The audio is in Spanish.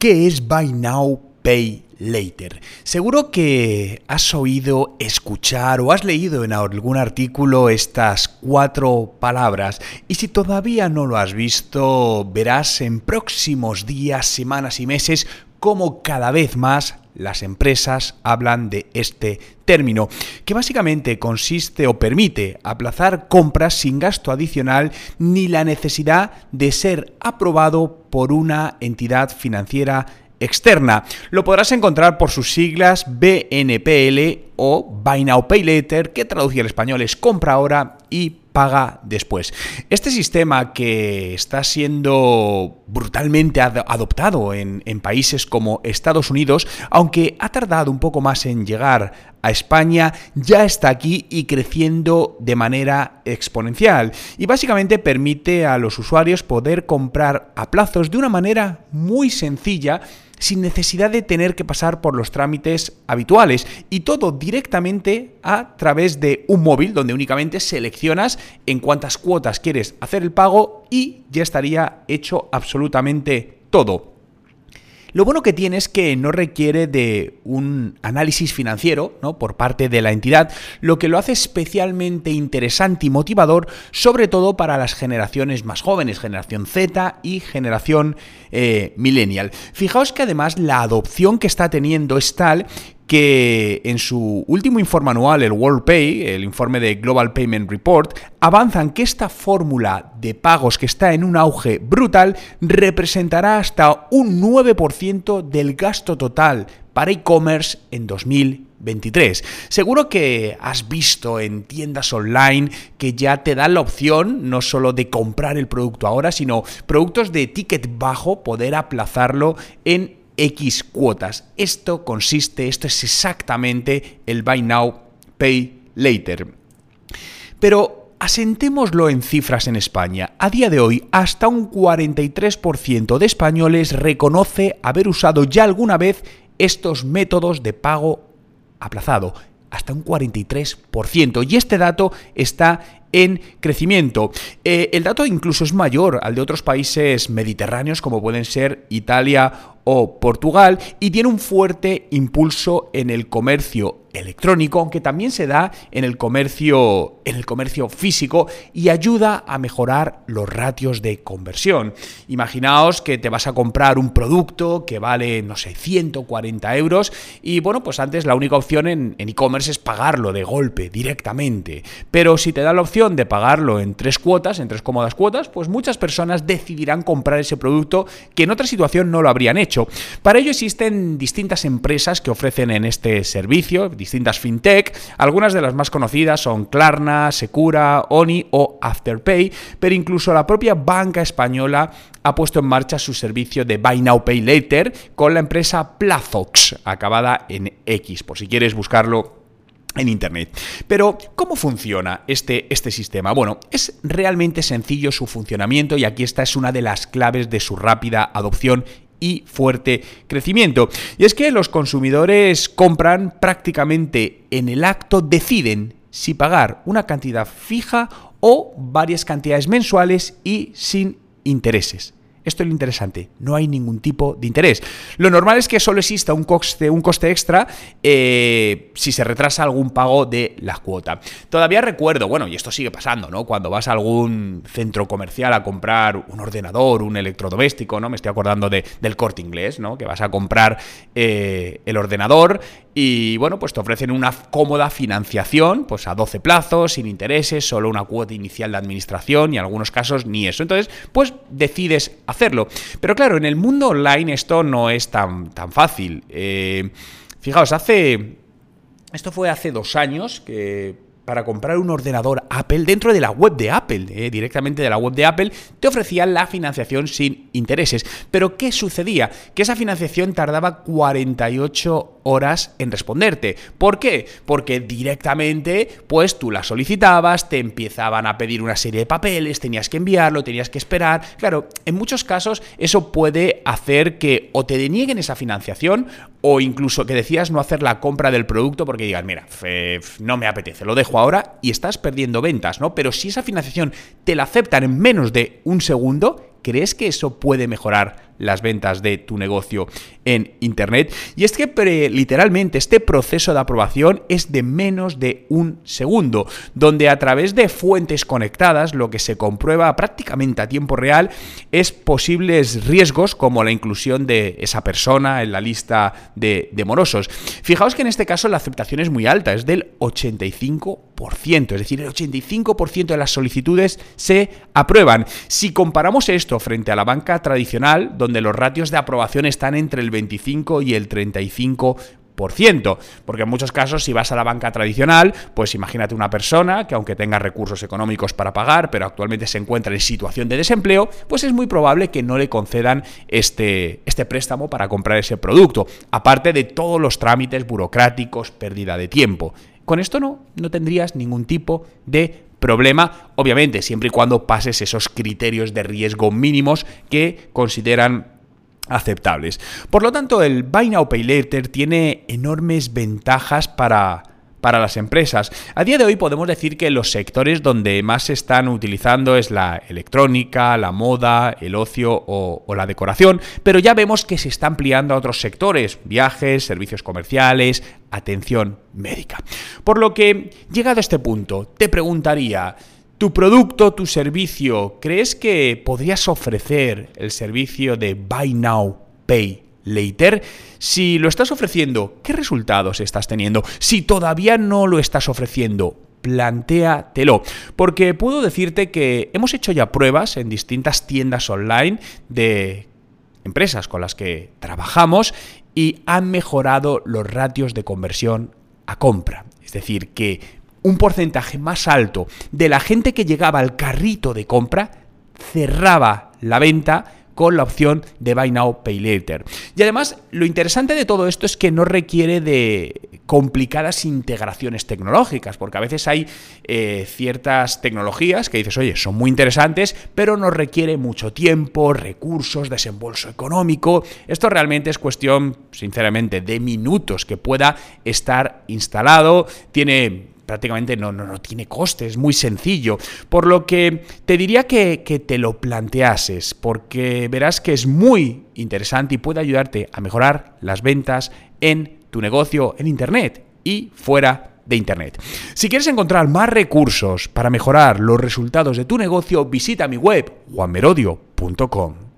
¿Qué es Buy Now, Pay Later? Seguro que has oído, escuchar o has leído en algún artículo estas cuatro palabras y si todavía no lo has visto, verás en próximos días, semanas y meses cómo cada vez más las empresas hablan de este término, que básicamente consiste o permite aplazar compras sin gasto adicional ni la necesidad de ser aprobado por una entidad financiera externa. Lo podrás encontrar por sus siglas BNPL o Buy Now Pay Later, que traducido al español es compra ahora y paga después. Este sistema que está siendo brutalmente adoptado en, en, países como Estados Unidos, aunque ha tardado un poco más en llegar a España, ya está aquí y creciendo de manera exponencial. Y básicamente permite a los usuarios poder comprar a plazos de una manera muy sencilla sin necesidad de tener que pasar por los trámites habituales y todo directamente a través de un móvil donde únicamente seleccionas en cuántas cuotas quieres hacer el pago y ya estaría hecho absolutamente todo. Lo bueno que tiene es que no requiere de un análisis financiero ¿no? por parte de la entidad, lo que lo hace especialmente interesante y motivador, sobre todo para las generaciones más jóvenes, generación Z y generación eh, millennial. Fijaos que además la adopción que está teniendo es tal que en su último informe anual, el World Pay, el informe de Global Payment Report, avanzan que esta fórmula de pagos que está en un auge brutal representará hasta un 9% del gasto total para e-commerce en 2023. Seguro que has visto en tiendas online que ya te dan la opción no solo de comprar el producto ahora, sino productos de ticket bajo, poder aplazarlo en X cuotas. Esto consiste, esto es exactamente el Buy Now, Pay Later. Pero asentémoslo en cifras en España. A día de hoy, hasta un 43% de españoles reconoce haber usado ya alguna vez estos métodos de pago aplazado. Hasta un 43%. Y este dato está en crecimiento. Eh, el dato incluso es mayor al de otros países mediterráneos como pueden ser Italia Portugal y tiene un fuerte impulso en el comercio electrónico, aunque también se da en el comercio en el comercio físico y ayuda a mejorar los ratios de conversión. Imaginaos que te vas a comprar un producto que vale, no sé, 140 euros y bueno, pues antes la única opción en e-commerce es pagarlo de golpe, directamente. Pero si te da la opción de pagarlo en tres cuotas, en tres cómodas cuotas, pues muchas personas decidirán comprar ese producto que en otra situación no lo habrían hecho. Para ello existen distintas empresas que ofrecen en este servicio, distintas fintech. Algunas de las más conocidas son Klarna, Secura, Oni o Afterpay, pero incluso la propia banca española ha puesto en marcha su servicio de Buy Now Pay Later con la empresa Plazox, acabada en X, por si quieres buscarlo en Internet. Pero, ¿cómo funciona este, este sistema? Bueno, es realmente sencillo su funcionamiento y aquí esta es una de las claves de su rápida adopción y fuerte crecimiento. Y es que los consumidores compran prácticamente en el acto, deciden si pagar una cantidad fija o varias cantidades mensuales y sin intereses. Esto es lo interesante, no hay ningún tipo de interés. Lo normal es que solo exista un coste, extra eh, si se retrasa algún pago de la cuota. Todavía recuerdo, bueno, y esto sigue pasando, ¿no? Cuando vas a algún centro comercial a comprar un ordenador, un electrodoméstico, ¿no? Me estoy acordando de, del corte inglés, ¿no? Que vas a comprar eh, el ordenador y bueno, pues te ofrecen una cómoda financiación, pues a 12 plazos, sin intereses, solo una cuota inicial de administración y en algunos casos ni eso. Entonces, pues decides hacerlo. Pero claro, en el mundo online esto no es tan, tan fácil. Eh, fijaos, hace... Esto fue hace dos años que para comprar un ordenador Apple dentro de la web de Apple, eh, directamente de la web de Apple, te ofrecían la financiación sin intereses. Pero ¿qué sucedía? Que esa financiación tardaba 48 horas en responderte. ¿Por qué? Porque directamente, pues tú la solicitabas, te empezaban a pedir una serie de papeles, tenías que enviarlo, tenías que esperar. Claro, en muchos casos eso puede hacer que o te denieguen esa financiación o incluso que decías no hacer la compra del producto porque digas, mira, no me apetece, lo dejo ahora y estás perdiendo ventas, ¿no? Pero si esa financiación te la aceptan en menos de un segundo, ¿crees que eso puede mejorar las ventas de tu negocio en Internet. Y es que literalmente este proceso de aprobación es de menos de un segundo, donde a través de fuentes conectadas lo que se comprueba prácticamente a tiempo real es posibles riesgos como la inclusión de esa persona en la lista de, de morosos. Fijaos que en este caso la aceptación es muy alta, es del 85%, es decir, el 85% de las solicitudes se aprueban. Si comparamos esto frente a la banca tradicional, donde los ratios de aprobación están entre el 25 y el 35%, porque en muchos casos si vas a la banca tradicional, pues imagínate una persona que aunque tenga recursos económicos para pagar, pero actualmente se encuentra en situación de desempleo, pues es muy probable que no le concedan este, este préstamo para comprar ese producto, aparte de todos los trámites burocráticos, pérdida de tiempo. Con esto no, no tendrías ningún tipo de problema, obviamente, siempre y cuando pases esos criterios de riesgo mínimos que consideran aceptables. Por lo tanto, el Buy Now Pay Later tiene enormes ventajas para, para las empresas. A día de hoy podemos decir que los sectores donde más se están utilizando es la electrónica, la moda, el ocio o, o, la decoración, pero ya vemos que se está ampliando a otros sectores, viajes, servicios comerciales, atención médica. Por lo que, llegado a este punto, te preguntaría, tu producto, tu servicio, ¿crees que podrías ofrecer el servicio de Buy Now, Pay Later? Si lo estás ofreciendo, ¿qué resultados estás teniendo? Si todavía no lo estás ofreciendo, plantéatelo. Porque puedo decirte que hemos hecho ya pruebas en distintas tiendas online de empresas con las que trabajamos y han mejorado los ratios de conversión a compra. Es decir, que un porcentaje más alto de la gente que llegaba al carrito de compra cerraba la venta con la opción de Buy Now, Pay Later. Y además, lo interesante de todo esto es que no requiere de complicadas integraciones tecnológicas, porque a veces hay eh, ciertas tecnologías que dices, oye, son muy interesantes, pero no requiere mucho tiempo, recursos, desembolso económico. Esto realmente es cuestión, sinceramente, de minutos que pueda estar instalado. Tiene prácticamente no, no, no tiene coste, es muy sencillo. Por lo que te diría que, que te lo planteases, porque verás que es muy interesante y puede ayudarte a mejorar las ventas en tu negocio en Internet y fuera de Internet. Si quieres encontrar más recursos para mejorar los resultados de tu negocio, visita mi web juanmerodio.com.